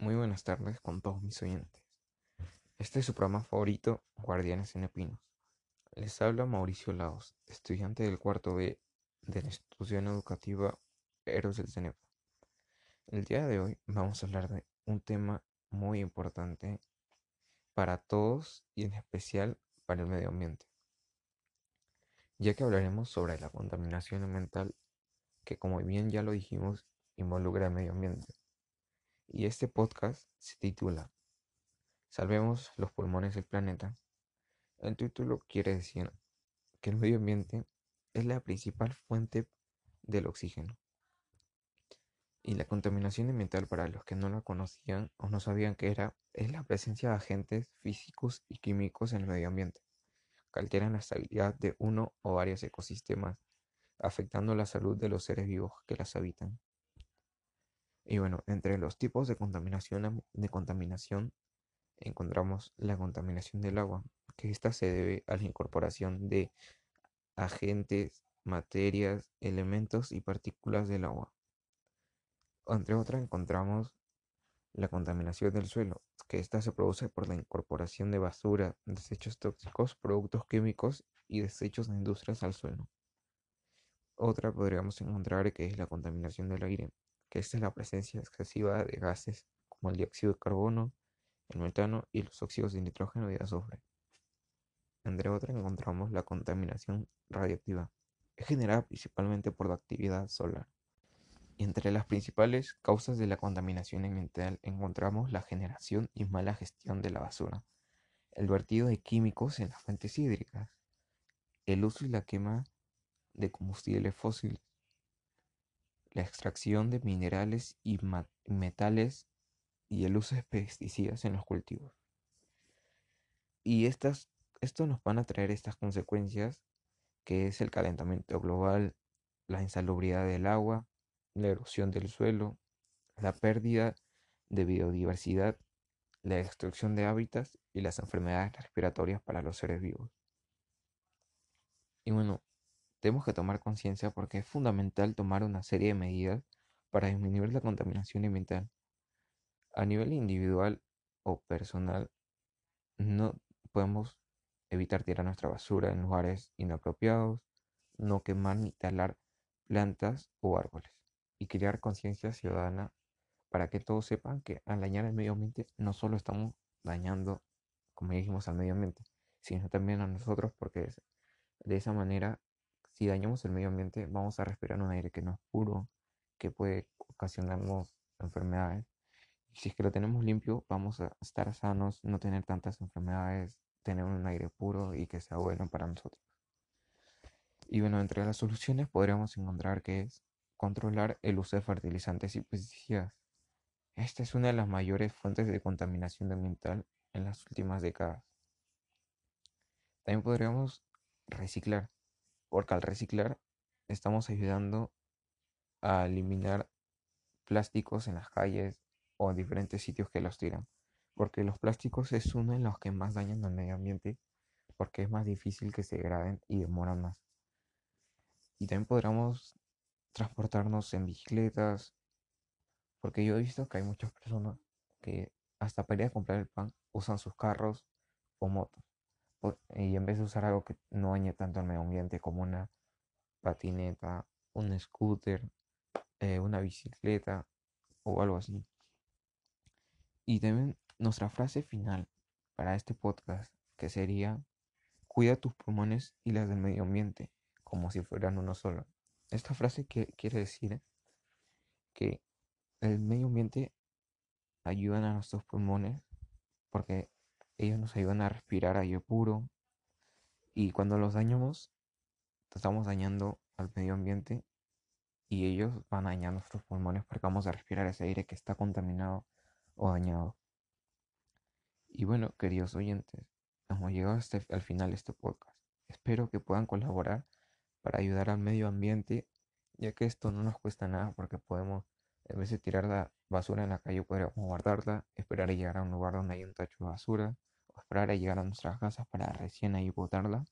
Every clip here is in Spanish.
Muy buenas tardes con todos mis oyentes. Este es su programa favorito, Guardianes en. Les habla Mauricio Laos, estudiante del cuarto B de la institución educativa Eros del CENEP. El día de hoy vamos a hablar de un tema muy importante para todos y en especial para el medio ambiente, ya que hablaremos sobre la contaminación ambiental que como bien ya lo dijimos involucra el medio ambiente y este podcast se titula Salvemos los pulmones del planeta. El título quiere decir que el medio ambiente es la principal fuente del oxígeno. Y la contaminación ambiental, para los que no la conocían o no sabían qué era, es la presencia de agentes físicos y químicos en el medio ambiente, que alteran la estabilidad de uno o varios ecosistemas, afectando la salud de los seres vivos que las habitan. Y bueno, entre los tipos de contaminación, de contaminación encontramos la contaminación del agua, que esta se debe a la incorporación de agentes, materias, elementos y partículas del agua. Entre otras encontramos la contaminación del suelo, que esta se produce por la incorporación de basura, desechos tóxicos, productos químicos y desechos de industrias al suelo. Otra podríamos encontrar que es la contaminación del aire, que esta es la presencia excesiva de gases como el dióxido de carbono, el metano y los óxidos de nitrógeno y azufre. Entre otras encontramos la contaminación radiactiva. Es generada principalmente por la actividad solar. Entre las principales causas de la contaminación ambiental encontramos la generación y mala gestión de la basura, el vertido de químicos en las fuentes hídricas, el uso y la quema de combustibles fósiles, la extracción de minerales y metales y el uso de pesticidas en los cultivos. Y estas, esto nos van a traer estas consecuencias, que es el calentamiento global, la insalubridad del agua, la erosión del suelo, la pérdida de biodiversidad, la destrucción de hábitats y las enfermedades respiratorias para los seres vivos. Y bueno, tenemos que tomar conciencia porque es fundamental tomar una serie de medidas para disminuir la contaminación ambiental. A nivel individual o personal, no podemos evitar tirar nuestra basura en lugares inapropiados, no quemar ni talar plantas o árboles y crear conciencia ciudadana para que todos sepan que al dañar el medio ambiente no solo estamos dañando, como dijimos, al medio ambiente, sino también a nosotros porque de esa manera si dañamos el medio ambiente, vamos a respirar un aire que no es puro, que puede ocasionarnos enfermedades. Si es que lo tenemos limpio, vamos a estar sanos, no tener tantas enfermedades, tener un aire puro y que sea bueno para nosotros. Y bueno, entre las soluciones podríamos encontrar que es controlar el uso de fertilizantes y pesticidas. Esta es una de las mayores fuentes de contaminación ambiental en las últimas décadas. También podríamos reciclar porque al reciclar estamos ayudando a eliminar plásticos en las calles o en diferentes sitios que los tiran. Porque los plásticos es uno de los que más dañan al medio ambiente porque es más difícil que se degraden y demoran más. Y también podríamos transportarnos en bicicletas, porque yo he visto que hay muchas personas que hasta para ir a comprar el pan usan sus carros o motos y en vez de usar algo que no dañe tanto al medio ambiente como una patineta, un scooter, eh, una bicicleta o algo así. Y también nuestra frase final para este podcast, que sería, cuida tus pulmones y las del medio ambiente, como si fueran uno solo. Esta frase que quiere decir que el medio ambiente ayuda a nuestros pulmones porque ellos nos ayudan a respirar aire puro y cuando los dañamos, estamos dañando al medio ambiente y ellos van a dañar nuestros pulmones porque vamos a respirar ese aire que está contaminado o dañado. Y bueno, queridos oyentes, hemos llegado este, al final de este podcast. Espero que puedan colaborar para ayudar al medio ambiente, ya que esto no nos cuesta nada porque podemos, en vez tirar la basura en la calle, podríamos guardarla, esperar a llegar a un lugar donde hay un tacho de basura esperar llegar a nuestras casas para recién ahí botarla.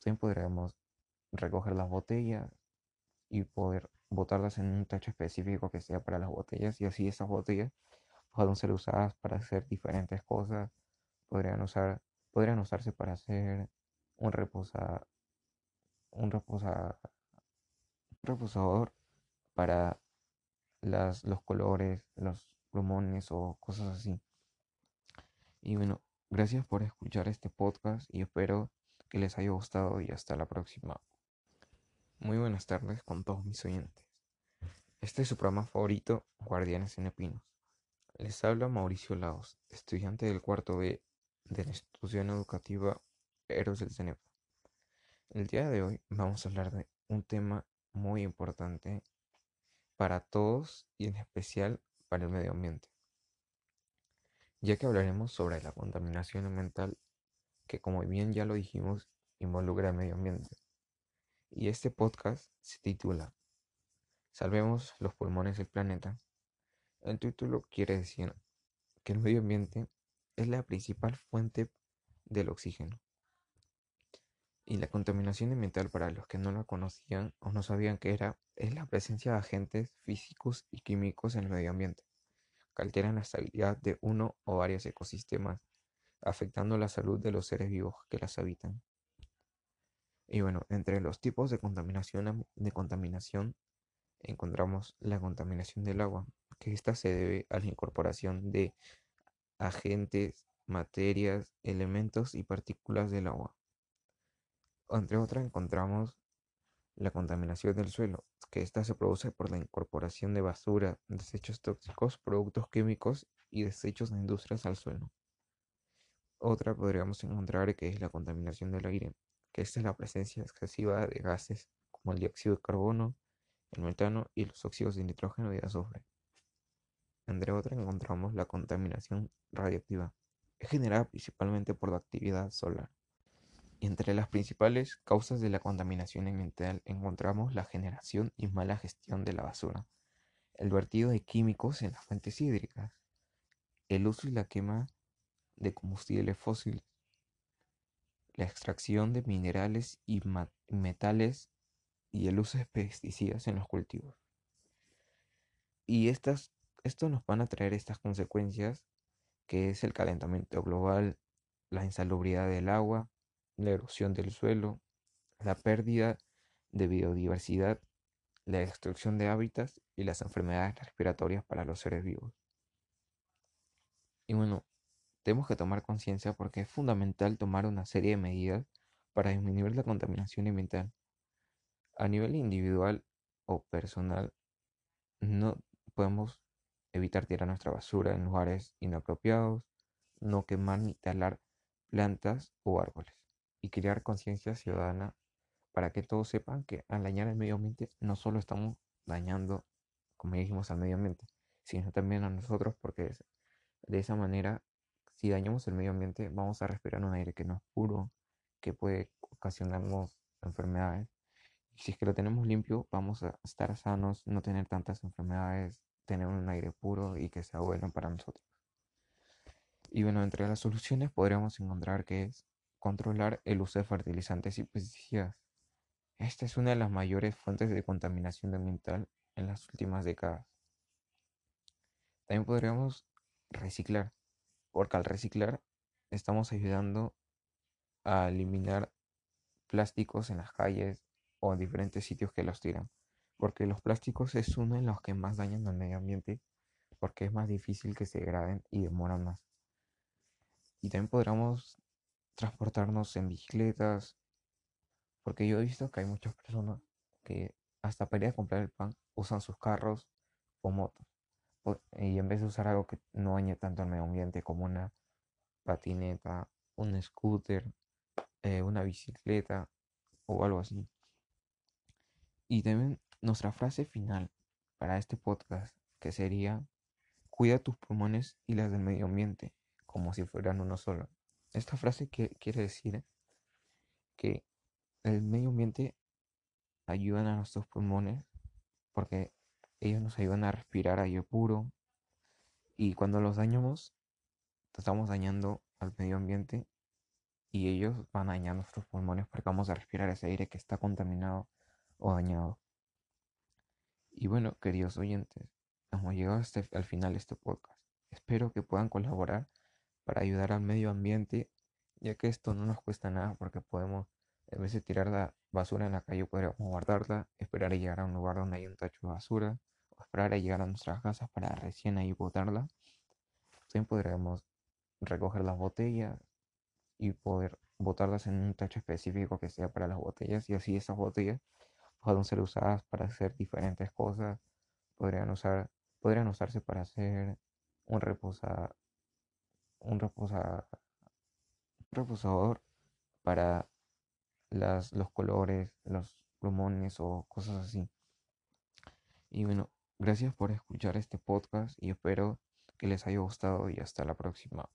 También podríamos recoger las botellas y poder botarlas en un tacho específico que sea para las botellas y así esas botellas pueden ser usadas para hacer diferentes cosas, podrían, usar, podrían usarse para hacer un, reposa, un reposa, reposador para las, los colores, los plumones o cosas así. Y bueno, gracias por escuchar este podcast y espero que les haya gustado y hasta la próxima. Muy buenas tardes con todos mis oyentes. Este es su programa favorito, Guardianes en Epinos. Les habla Mauricio Laos, estudiante del cuarto B de la institución educativa Héroes del CENEP. El día de hoy vamos a hablar de un tema muy importante para todos y en especial para el medio ambiente, ya que hablaremos sobre la contaminación ambiental que como bien ya lo dijimos involucra el medio ambiente. Y este podcast se titula Salvemos los pulmones del planeta. El título quiere decir que el medio ambiente es la principal fuente del oxígeno. Y la contaminación ambiental, para los que no la conocían o no sabían qué era, es la presencia de agentes físicos y químicos en el medio ambiente, que alteran la estabilidad de uno o varios ecosistemas, afectando la salud de los seres vivos que las habitan. Y bueno, entre los tipos de contaminación, de contaminación encontramos la contaminación del agua, que esta se debe a la incorporación de agentes, materias, elementos y partículas del agua. Entre otras encontramos la contaminación del suelo, que esta se produce por la incorporación de basura, desechos tóxicos, productos químicos y desechos de industrias al suelo. Otra podríamos encontrar que es la contaminación del aire, que esta es la presencia excesiva de gases como el dióxido de carbono, el metano y los óxidos de nitrógeno y de azufre. Entre otras encontramos la contaminación radiactiva, es generada principalmente por la actividad solar. Entre las principales causas de la contaminación ambiental encontramos la generación y mala gestión de la basura, el vertido de químicos en las fuentes hídricas, el uso y la quema de combustibles fósiles, la extracción de minerales y metales y el uso de pesticidas en los cultivos. Y estas, esto nos van a traer estas consecuencias, que es el calentamiento global, la insalubridad del agua, la erosión del suelo, la pérdida de biodiversidad, la destrucción de hábitats y las enfermedades respiratorias para los seres vivos. Y bueno, tenemos que tomar conciencia porque es fundamental tomar una serie de medidas para disminuir la contaminación ambiental. A nivel individual o personal, no podemos evitar tirar nuestra basura en lugares inapropiados, no quemar ni talar plantas o árboles y crear conciencia ciudadana para que todos sepan que al dañar el medio ambiente no solo estamos dañando, como dijimos, al medio ambiente, sino también a nosotros porque de esa manera, si dañamos el medio ambiente, vamos a respirar un aire que no es puro, que puede ocasionarnos enfermedades si es que lo tenemos limpio, vamos a estar sanos, no tener tantas enfermedades, tener un aire puro y que sea bueno para nosotros. Y bueno, entre las soluciones podríamos encontrar que es controlar el uso de fertilizantes y pesticidas. Esta es una de las mayores fuentes de contaminación ambiental en las últimas décadas. También podríamos reciclar, porque al reciclar estamos ayudando a eliminar plásticos en las calles, o en diferentes sitios que los tiran. Porque los plásticos es uno de los que más dañan al medio ambiente porque es más difícil que se degraden y demoran más. Y también podríamos transportarnos en bicicletas, porque yo he visto que hay muchas personas que hasta para ir a comprar el pan usan sus carros o motos. Y en vez de usar algo que no dañe tanto al medio ambiente como una patineta, un scooter, eh, una bicicleta o algo así. Y también nuestra frase final para este podcast, que sería, cuida tus pulmones y las del medio ambiente, como si fueran uno solo. Esta frase que quiere decir que el medio ambiente ayuda a nuestros pulmones porque ellos nos ayudan a respirar aire puro y cuando los dañamos estamos dañando al medio ambiente y ellos van a dañar nuestros pulmones porque vamos a respirar ese aire que está contaminado o dañado. Y bueno, queridos oyentes, hemos llegado hasta al final de este podcast. espero que puedan colaborar para ayudar al medio ambiente, ya que esto no nos cuesta nada porque podemos, en vez tirar la basura en la calle, podríamos guardarla, esperar a llegar a un lugar donde hay un tacho de basura, o esperar a llegar a nuestras casas para recién ahí botarla. También podríamos recoger las botellas y poder botarlas en un tacho específico que sea para las botellas y así esas botellas pueden ser usadas para hacer diferentes cosas, podrían usar, podrían usarse para hacer un reposa, un reposa, reposador para las, los colores, los plumones o cosas así. Y bueno, gracias por escuchar este podcast y espero que les haya gustado y hasta la próxima.